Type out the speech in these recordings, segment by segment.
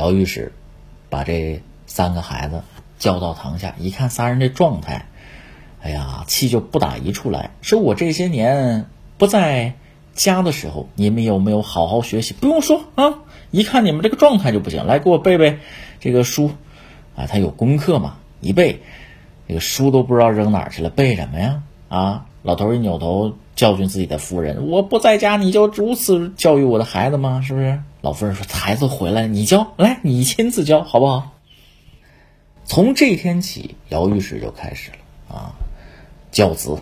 姚御史把这三个孩子叫到堂下，一看仨人这状态，哎呀，气就不打一处来。说我这些年不在家的时候，你们有没有好好学习？不用说啊，一看你们这个状态就不行。来，给我背背这个书啊，他有功课嘛，一背，这个书都不知道扔哪儿去了，背什么呀？啊，老头一扭头教训自己的夫人：“我不在家，你就如此教育我的孩子吗？是不是？”老夫人说：“孩子回来，你教，来，你亲自教，好不好？”从这天起，姚御史就开始了啊，教子。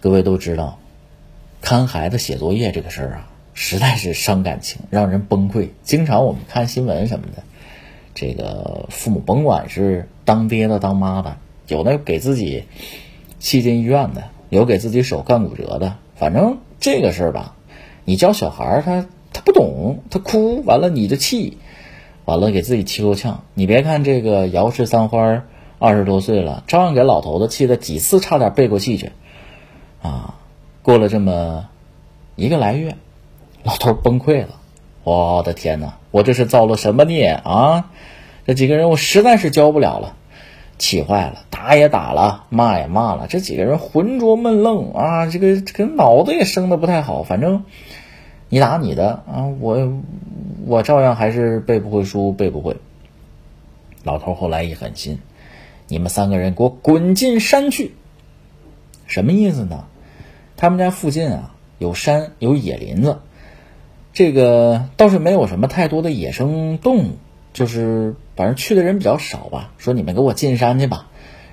各位都知道，看孩子写作业这个事儿啊，实在是伤感情，让人崩溃。经常我们看新闻什么的，这个父母甭管是当爹的、当妈的，有的给自己气进医院的，有给自己手干骨折的，反正这个事儿吧，你教小孩儿他。他不懂，他哭完了你就气，完了给自己气够呛。你别看这个姚氏三花二十多岁了，照样给老头子气的几次差点背过气去，啊！过了这么一个来月，老头崩溃了。我的天哪，我这是造了什么孽啊？这几个人我实在是教不了了，气坏了，打也打了，骂也骂了。这几个人浑浊闷愣啊，这个这个脑子也生的不太好，反正。你打你的啊，我我照样还是背不会书，背不会。老头后来一狠心，你们三个人给我滚进山去。什么意思呢？他们家附近啊有山有野林子，这个倒是没有什么太多的野生动物，就是反正去的人比较少吧。说你们给我进山去吧，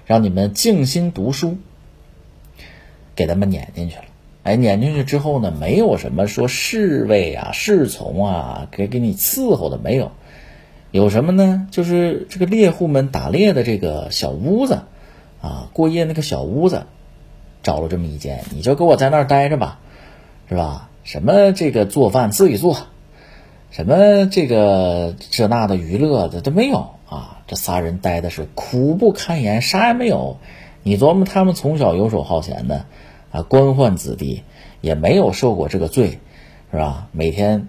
让你们静心读书，给他们撵进去了。哎，撵进去之后呢，没有什么说侍卫啊、侍从啊，给给你伺候的没有。有什么呢？就是这个猎户们打猎的这个小屋子，啊，过夜那个小屋子，找了这么一间，你就给我在那儿待着吧，是吧？什么这个做饭自己做，什么这个这那的娱乐的都没有啊。这仨人待的是苦不堪言，啥也没有。你琢磨他们从小游手好闲的。啊，官宦子弟也没有受过这个罪，是吧？每天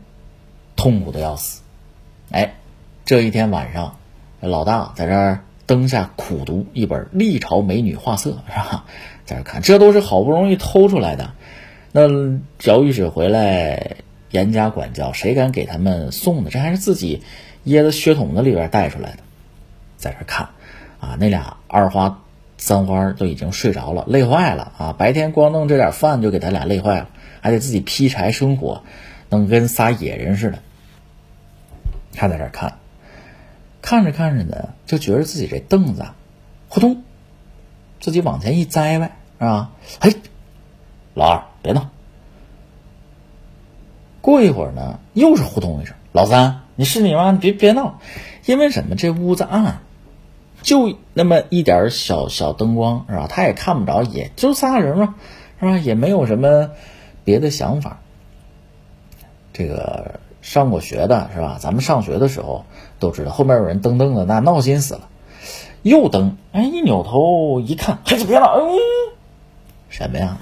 痛苦的要死。哎，这一天晚上，老大在这灯下苦读一本《历朝美女画册》，是吧？在这看，这都是好不容易偷出来的。那姚御史回来严加管教，谁敢给他们送的？这还是自己掖在血桶子里边带出来的，在这看，啊，那俩二花。三花都已经睡着了，累坏了啊！白天光弄这点饭就给他俩累坏了，还得自己劈柴生火，弄跟仨野人似的。他在这看，看着看着呢，就觉得自己这凳子，扑通，自己往前一栽呗，是吧？哎，老二别闹。过一会儿呢，又是扑通一声，老三你是你吗？你别别闹，因为什么？这屋子暗。就那么一点小小灯光是吧？他也看不着，也就仨人嘛，是吧？也没有什么别的想法。这个上过学的是吧？咱们上学的时候都知道，后面有人蹬蹬的，那闹心死了。又蹬，哎，一扭头一看，还是别闹，嗯，什么呀？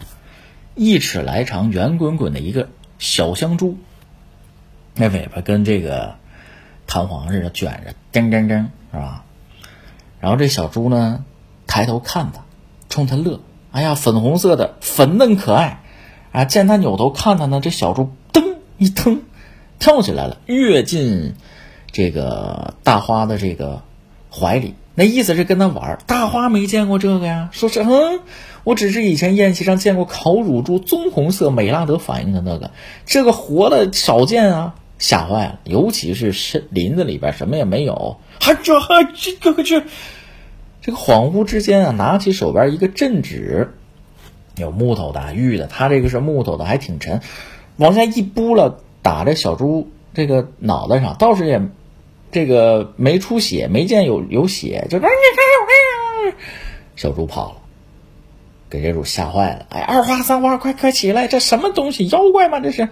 一尺来长、圆滚滚的一个小香猪，那尾巴跟这个弹簧似的卷着，噔噔噔，是吧？然后这小猪呢，抬头看他，冲他乐。哎呀，粉红色的，粉嫩可爱。啊，见他扭头看他呢，这小猪噔一蹬，跳起来了，跃进这个大花的这个怀里。那意思是跟他玩。大花没见过这个呀，说是嗯，我只是以前宴席上见过烤乳猪，棕红色，美拉德反应的那个，这个活的少见啊，吓坏了。尤其是森林子里边什么也没有。还这还这个这，这个恍惚之间啊，拿起手边一个镇纸，有木头的、玉的，他这个是木头的，还挺沉，往下一拨了，打这小猪这个脑袋上，倒是也这个没出血，没见有有血，就哎呀，小猪跑了，给这主吓坏了，哎，二花三花，快快起来，这什么东西，妖怪吗？这是。